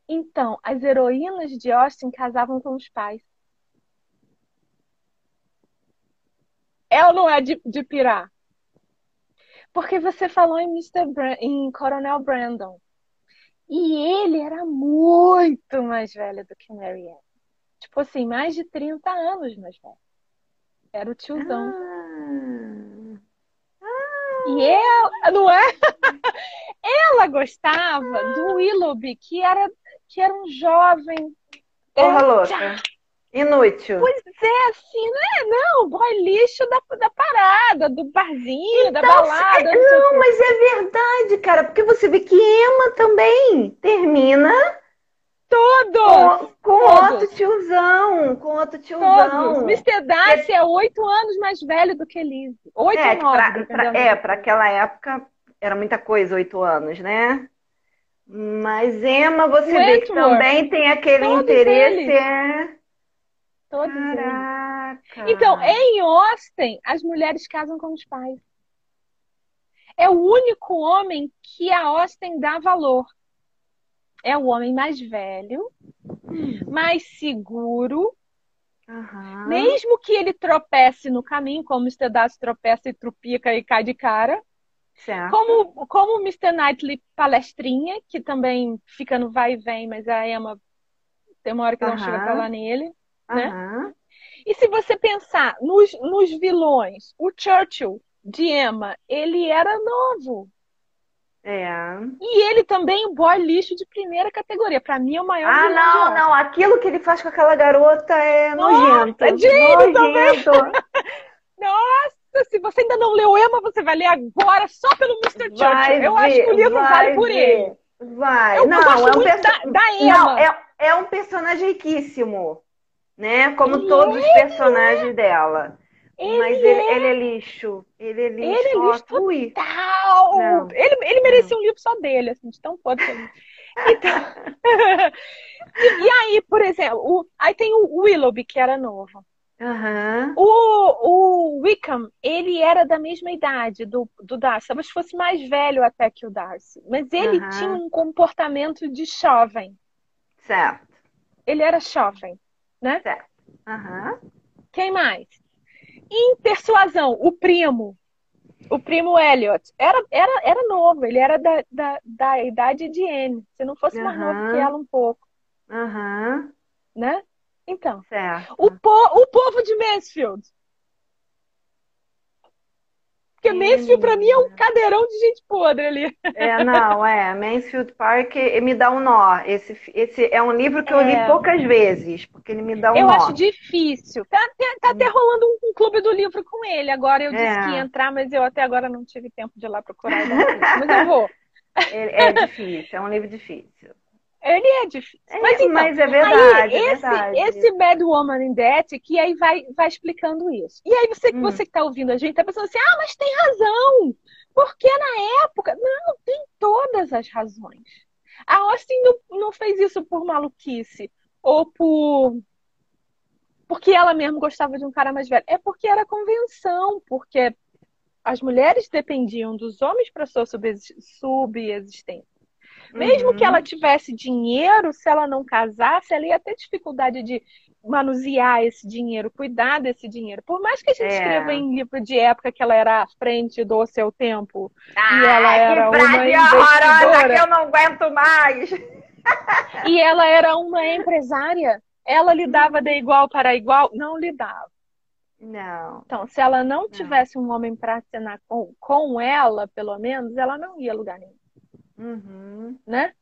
Então, as heroínas de Austen casavam com os pais. Ou não é de, de pirar? Porque você falou em Mr. Em Coronel Brandon. E ele era muito mais velho do que Marianne. Tipo assim, mais de 30 anos mais velho. Era o tiozão. Ah. E ela, não é? ela gostava do Willoughby, que era, que era um jovem. Porra louca. Inútil. Pois é, assim, não é? Não, boy lixo da, da parada, do barzinho, então, da balada. É, não, mas é verdade, cara, porque você vê que Emma também termina. Todos! Com, com outro tiozão, com outro tiozão. Todos. Mr. Darcy é, é oito anos mais velho do que Elise. Oito é, nove, pra, pra, É, para aquela época era muita coisa, oito anos, né? Mas Emma, você vê que também tem aquele Todos interesse. Eles. É Todos Caraca. eles. Então, em Austin, as mulheres casam com os pais. é o único homem que a Austin dá valor. É o homem mais velho, mais seguro. Uhum. Mesmo que ele tropece no caminho, como o Mr. Darcy tropeça e trupica e cai de cara. Certo. Como, como o Mr. Knightley palestrinha, que também fica no vai e vem, mas a Emma tem uma hora que não Uhum. chega a falar nele. Né? Uhum. E se você pensar nos, nos vilões, o Churchill de Emma, ele era novo. É. E ele também, o boy lixo de primeira categoria. Pra mim é o maior Ah, vilão de não, não. Aquilo que ele faz com aquela garota é Nossa, nojento. é Jane. Nossa, se você ainda não leu Emma, você vai ler agora só pelo Mr. Churchill. Vai Eu acho que o livro vale por ver. ele. Vai. Eu não, gosto é um perso- da, da Emma. Não, é, é um personagem riquíssimo, né? Como Ele todos os é, personagens dela. Ele Mas ele, ele é lixo. Ele é lixo. Ele é lixo fui. Tal. Não. Ele, ele merecia um livro só dele, assim, de tão foda que ele. Então... e, e aí, por exemplo, o- aí tem o Willoughby, que era novo. Aham. O, o Wickham, ele era da mesma idade do, do Darcy, talvez fosse mais velho até que o Darcy. Mas ele Aham. tinha um comportamento de jovem. Certo. Ele era jovem, né? Certo. Aham. Quem mais? Em persuasão, o primo. O primo Elliot. Era, era, era novo, ele era da, da, da idade de Anne. Se não fosse mais Aham. novo que ela um pouco, Aham. né? Então, Certo. o, po o povo de Mansfield. Porque Mansfield, pra mim, é um cadeirão de gente podre ali. É, não, é. Mansfield Park me dá um nó. Esse, esse é um livro que eu li É. poucas vezes, porque ele me dá um Eu nó. acho difícil. Tá, até- tá até rolando um, um clube do livro com ele. Agora eu disse É. que ia entrar, mas eu até agora não tive tempo de ir lá procurar. Mas eu vou. Ele- é difícil, é um livro difícil. Ele é difícil. É, Mas então, mas é verdade, aí, é esse, verdade. esse Bad Woman in Debt, que aí vai, vai explicando isso. E aí você, Hum. você que está ouvindo a gente tá pensando assim, ah, mas tem razão. Porque na época, não, tem todas as razões. A Austin não, não fez isso por maluquice ou por porque ela mesmo gostava de um cara mais velho. É porque era convenção, porque as mulheres dependiam dos homens para sua subsist- subsistência. Mesmo Uhum. que ela tivesse dinheiro, se ela não casasse, ela ia ter dificuldade de manusear esse dinheiro, cuidar desse dinheiro. Por mais que a gente É. escreva em livro de época que ela era à frente do seu tempo Ah, e ela era que uma investidora. que eu não aguento mais. e ela era uma empresária, ela lidava de igual para igual? Não lidava. Não. Então, se ela não tivesse um homem para assinar com, com ela, pelo menos, ela não ia a lugar nenhum. Uhum. né?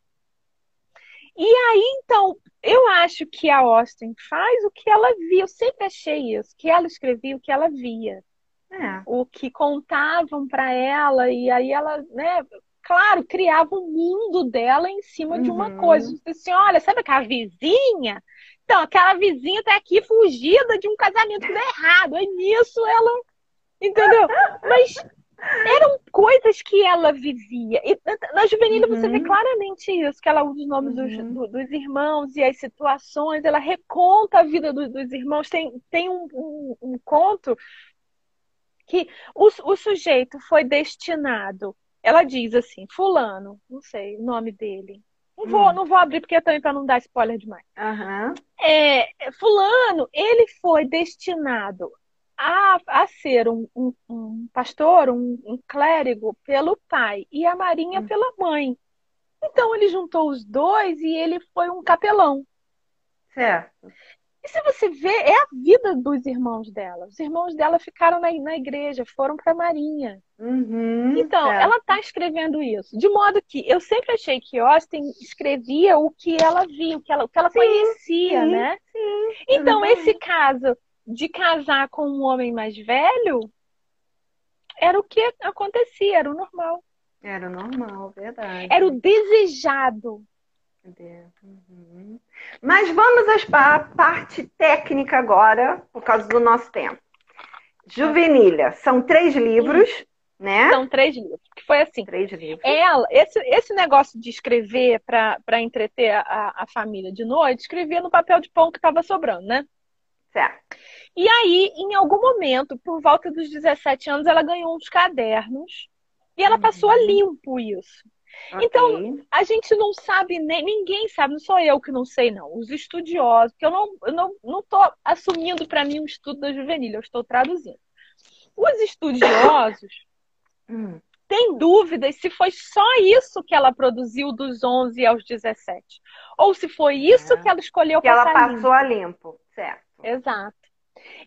E aí, então, eu acho que a Austin faz o que ela via. Eu sempre achei isso, que ela escrevia o que ela via, É. o que contavam para ela, e aí ela, né, claro, criava um mundo dela em cima de uma Uhum. coisa. Assim, olha, sabe aquela vizinha? Então, aquela vizinha tá aqui fugida de um casamento que deu errado. Aí nisso ela. Entendeu? Mas eram coisas que ela vivia. E na juvenil você vê Uhum. claramente isso, que ela usa os nomes dos, Uhum. do- dos irmãos e as situações, ela reconta a vida do- dos irmãos. Tem, tem um, um- um conto que o, o sujeito foi destinado. Ela diz assim, fulano, não sei o nome dele. Não vou, Hum. não vou abrir porque também para não dar spoiler demais. Aham. É, fulano, ele foi destinado a, a ser um, um- um pastor, um, um clérigo pelo pai e a Marinha Hum. pela mãe. Então ele juntou os dois e ele foi um capelão. Certo. E se você vê, é a vida dos irmãos dela. Os irmãos dela ficaram na, na igreja, foram para a Marinha. Uhum. Então, certo. ela está escrevendo isso. De modo que eu sempre achei que Austin escrevia o que ela via, o que ela, o que ela Sim, conhecia, sim, né? Então, exatamente. esse caso de casar com um homem mais velho era o que acontecia, era o normal. Era normal, verdade. Era o desejado. Uhum. Mas vamos à parte técnica agora, por causa do nosso tempo. Juvenilha, são três livros, né? São três livros. Que foi assim. Três livros. Ela, esse, esse negócio de escrever para entreter a, a família de noite, escrevia no papel de pão que estava sobrando, né? Certo. E aí, em algum momento, por volta dos 17 anos, ela ganhou uns cadernos E ela passou a uhum. limpo isso. Okay. Então, a gente não sabe, nem, ninguém sabe, não sou eu que não sei, não. Os estudiosos, que eu não estou não, não tô assumindo para mim um estudo da juvenil, eu estou traduzindo. Os estudiosos hum. têm dúvidas se foi só isso que ela produziu dos 11 aos 17. Ou se foi isso é. que ela escolheu que ela passou limpo. a limpo, certo. Exato.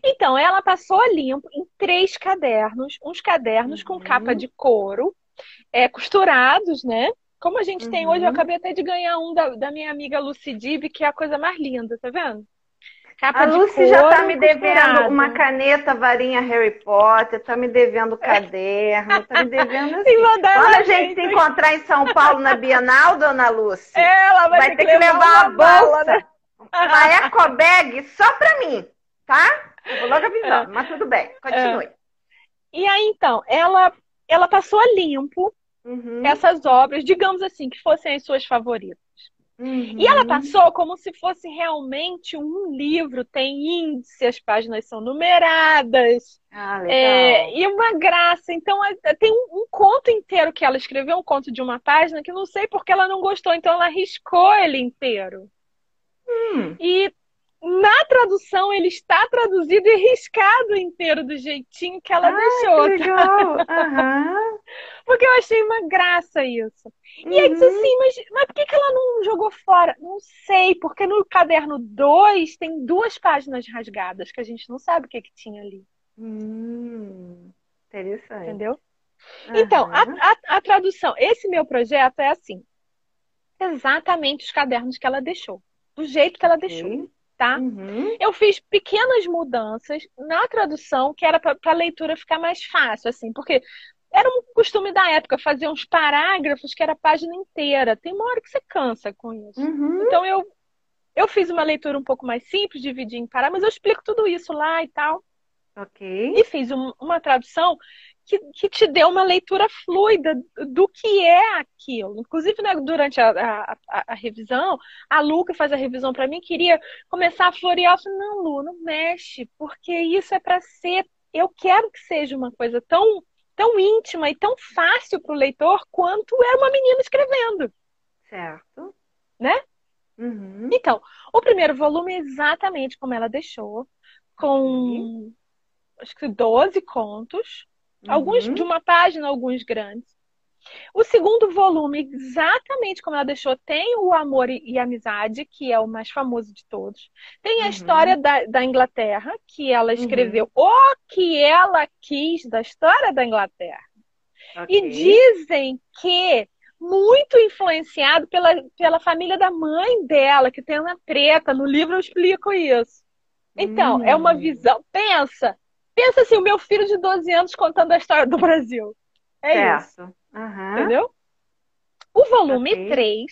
Então, ela passou a limpo em três cadernos, uns cadernos uhum. com capa de couro, é, costurados, né? Como a gente uhum. tem hoje, eu uhum. acabei até de ganhar um da, da minha amiga Lucy Dib, que é a coisa mais linda, tá vendo? Capa a Lucy já tá me devendo uma caneta varinha Harry Potter, tá me devendo caderno, tá me devendo assim. Quando a gente se encontrar em São Paulo na Bienal, dona Lucy, ela vai, vai ter, que levar, levar uma bolsa, né? Uma eco bag só pra mim, tá? Eu vou logo avisando, é. mas tudo bem, continue. É. E aí, então, ela, ela passou a limpo uhum. essas obras, digamos assim, que fossem as suas favoritas. Uhum. E ela passou como se fosse realmente um livro, tem índice, as páginas são numeradas. Ah, é, e uma graça. Então, tem um, um, conto inteiro que ela escreveu, um conto de uma página, que não sei porque ela não gostou, então ela riscou ele inteiro. Hum. E na tradução ele está traduzido e riscado inteiro do jeitinho que ela Ai, deixou. Que legal. Uhum. Porque eu achei uma graça isso. E uhum. aí disse assim, mas, mas por que, que ela não jogou fora? Não sei, porque no caderno 2 tem duas páginas rasgadas que a gente não sabe o que, que tinha ali. Hum, interessante. Entendeu? Uhum. Então, a, a, a tradução, esse meu projeto é assim. Exatamente os cadernos que ela deixou. Do jeito que ela deixou tá? Uhum. Eu fiz pequenas mudanças na tradução, que era para a leitura ficar mais fácil, assim, porque era um costume da época fazer uns parágrafos que era a página inteira. Tem uma hora que você cansa com isso. Uhum. Então eu eu fiz uma leitura um pouco mais simples, dividi em parágrafos, mas eu explico tudo isso lá e tal. Ok. E fiz um, uma tradução que, que te dê uma leitura fluida do que é aquilo. Inclusive, né, durante a, a, a, revisão, a Lu, que faz a revisão para mim, queria começar a florear. Eu falei, não, Lu, não mexe, porque isso é para ser. Eu quero que seja uma coisa tão, tão íntima e tão fácil para o leitor quanto é uma menina escrevendo. Certo. Né? Uhum. Então, o primeiro volume é exatamente como ela deixou, com uhum. acho que 12 contos Alguns uhum. de uma página, alguns grandes. O segundo volume, exatamente como ela deixou, tem o Amor e Amizade, que é o mais famoso de todos. Tem a uhum. história da, da, Inglaterra, que ela uhum. escreveu uhum. o que ela quis da história da Inglaterra. Okay. E dizem que muito influenciado pela, pela família da mãe dela, que tem uma preta. No livro eu explico isso. Então, é uma hum. visão. Pensa, Pensa assim, o meu filho de 12 anos contando a história do Brasil. É certo. isso. Uhum. Entendeu? O volume okay. 3,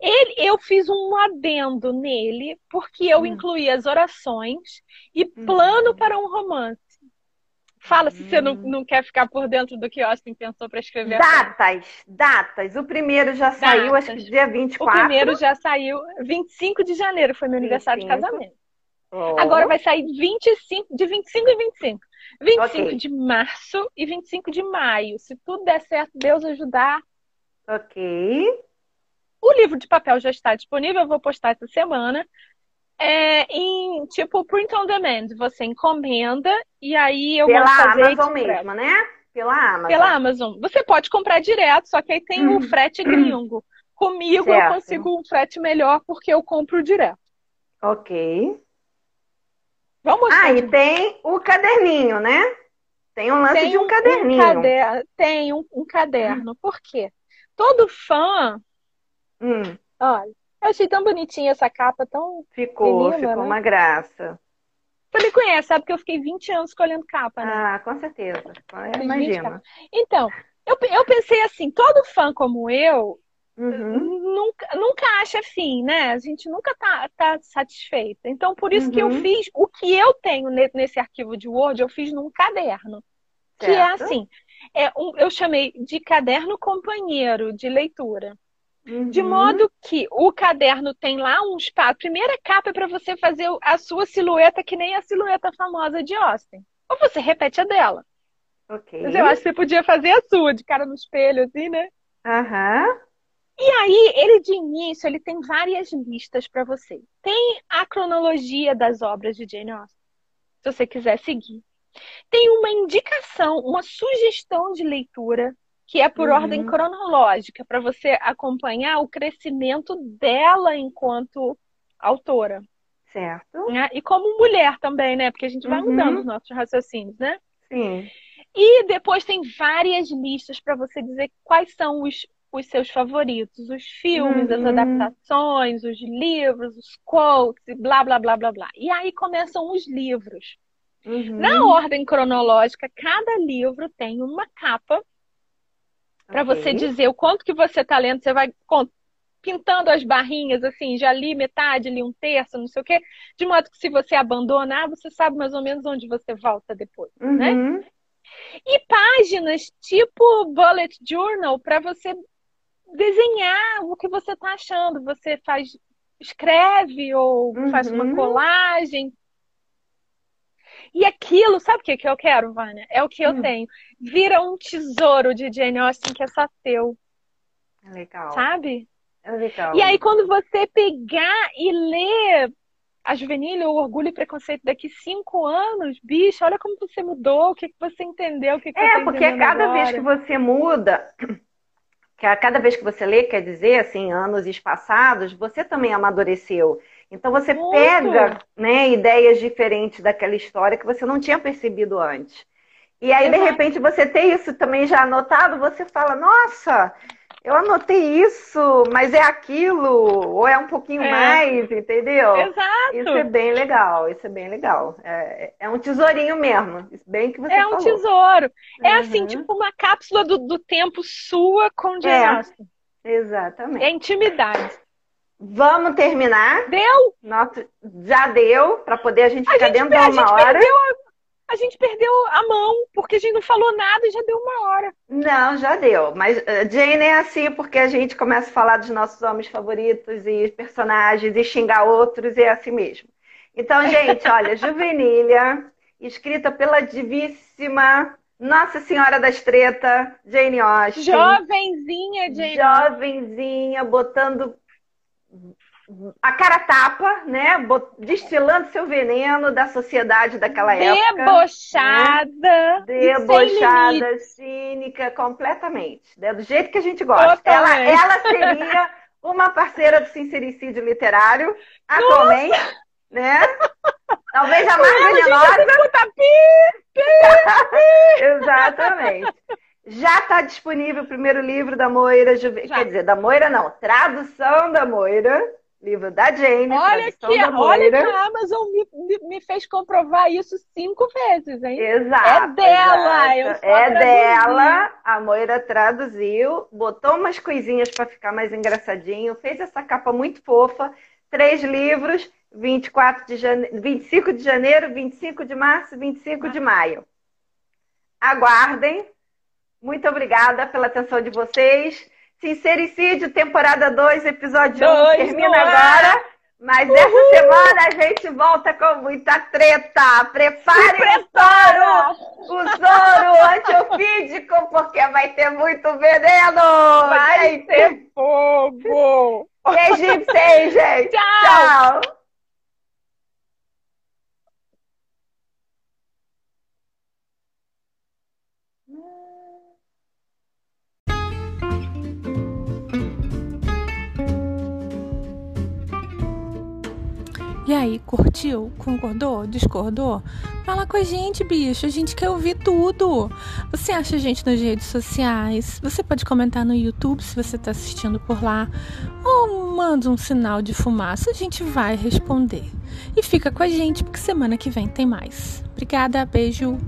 ele, eu fiz um adendo nele, porque eu hum. incluí as orações e hum. plano hum. para um romance. Fala se você não, hum. não quer ficar por dentro do que Austin pensou para escrever. Datas, datas. O primeiro já datas. saiu, acho que dia 24. O primeiro já saiu 25 de janeiro, foi meu 25. aniversário de casamento. Oh. Agora vai sair 25, de 25 e 25. 25 okay. de março e 25 de maio. Se tudo der certo, Deus ajudar. Ok. O livro de papel já está disponível, eu vou postar essa semana. É em tipo print on demand. Você encomenda e aí eu Pela vou fazer Amazon mesmo, né? Pela Amazon. Pela Amazon. Você pode comprar direto, só que aí tem um frete gringo. Comigo certo. eu consigo um frete melhor porque eu compro direto. Ok. Vamos ah, e tem o caderninho, né? Tem um lance tem de um, caderninho. Um caderno, tem um, um caderno. Hum. Por quê? Todo fã. Hum. Olha, eu achei tão bonitinha essa capa, tão. Ficou, ficou né? uma graça. Você me conhece, sabe que eu fiquei 20 anos escolhendo capa, né? Ah, com certeza. Imagina. Então, eu, eu pensei assim, todo fã como eu, Uhum. Nunca, nunca acha fim, né? A gente nunca tá, tá satisfeita. Então, por isso uhum. que eu uhum. fiz o que eu tenho nesse arquivo de Word, eu fiz num caderno. Certo. Que é assim, é um, eu chamei de caderno companheiro de leitura. Uhum. De modo que o caderno tem lá um espaço. A primeira capa é para você fazer a sua silhueta, que nem a silhueta famosa de Austin. Ou você repete a dela. Ok. Mas eu acho que você podia fazer a sua, de cara no espelho, assim, né? Aham. E aí, ele de início, ele tem várias listas para você. Tem a cronologia das obras de Jane Austen, se você quiser seguir. Tem uma indicação, uma sugestão de leitura que é por uhum. ordem cronológica, para você acompanhar o crescimento dela enquanto autora. Certo. Né? E como mulher também, né? Porque a gente vai uhum. mudando os nossos raciocínios, né? Sim. E depois tem várias listas para você dizer quais são os, os seus favoritos, os filmes, uhum. as adaptações, os livros, os quotes, e blá, blá, blá, blá, blá. E aí começam os livros. Uhum. Na ordem cronológica, cada livro tem uma capa para okay. você dizer o quanto que você está lendo. Você vai pintando as barrinhas, assim, já li metade, li um terço, não sei o quê. De modo que se você abandonar, você sabe mais ou menos onde você volta depois, né? uhum. né? E páginas tipo bullet journal para você desenhar o que você está achando. Você faz, escreve ou uhum. faz uma uhum. colagem. E aquilo, sabe o que, que eu quero, Vânia? É o que eu hum. tenho. Vira um tesouro de Jane Austen que é só teu. É legal. Sabe? É legal. E aí, quando você pegar e ler a Juvenil, o Orgulho e Preconceito daqui cinco anos, bicho, olha como você mudou, o que, que você entendeu, o que, que É, você porque cada agora. vez que você muda, que a cada vez que você lê, quer dizer, assim, anos espaçados, você também amadureceu. Então você Muito. pega né, ideias diferentes daquela história que você não tinha percebido antes. E aí, Exato. de repente, você tem isso também já anotado, você fala, nossa, eu anotei isso, mas é aquilo, ou é um pouquinho é. mais, entendeu? Exato. Isso é bem legal, isso é bem legal. É, é um tesourinho mesmo, bem que você É falou. um tesouro. É uhum. assim, tipo uma cápsula do, do tempo sua com Jane é. Exatamente. É intimidade. Vamos terminar? Deu? Nossa, já deu, para poder a gente ficar dentro de uma hora. Perdeu a, a, gente perdeu a mão, porque a gente não falou nada e já deu uma hora. Não, já deu. Mas uh, Jane é assim, porque a gente começa a falar dos nossos homens favoritos e personagens e xingar outros, e é assim mesmo. Então, gente, olha, Juvenília, escrita pela divíssima nossa Senhora das Treta, Jane Austen. Jovenzinha, Jane Jovenzinha, botando a cara tapa, né? Destilando seu veneno da sociedade daquela época. Debochada. Né? Debochada, cínica, completamente. Né? Do jeito que a gente gosta. Ela, ela seria uma parceira do sincericídio literário, atualmente, Nossa. né? Talvez a mais venenosa. Exatamente. Já está disponível o primeiro livro da Moira, quer dizer, da Moira não, tradução da Moira, livro da Jane, olha que. Olha que a Amazon me, me, fez comprovar isso cinco vezes, hein? Exato. É dela, exato. É dela, a Moira traduziu, botou umas coisinhas para ficar mais engraçadinho, fez essa capa muito fofa, três livros, 24 de jane... 25 de janeiro, 25 de março, 25 ah. de maio. Aguardem, muito obrigada pela atenção de vocês. Sincericídio, temporada 2, episódio 1 um, termina agora. Mas Uhul. essa semana a gente volta com muita treta. Prepare o soro, o soro antiofídico, porque vai ter muito veneno. Vai ter fogo. Beijinho pra vocês, gente. Tchau. Tchau. E aí, curtiu? Concordou? Discordou? Fala com a gente, bicho. A gente quer ouvir tudo. Você acha a gente nas redes sociais? Você pode comentar no YouTube se você está assistindo por lá. Ou manda um sinal de fumaça, a gente vai responder. E fica com a gente, porque semana que vem tem mais. Obrigada, beijo.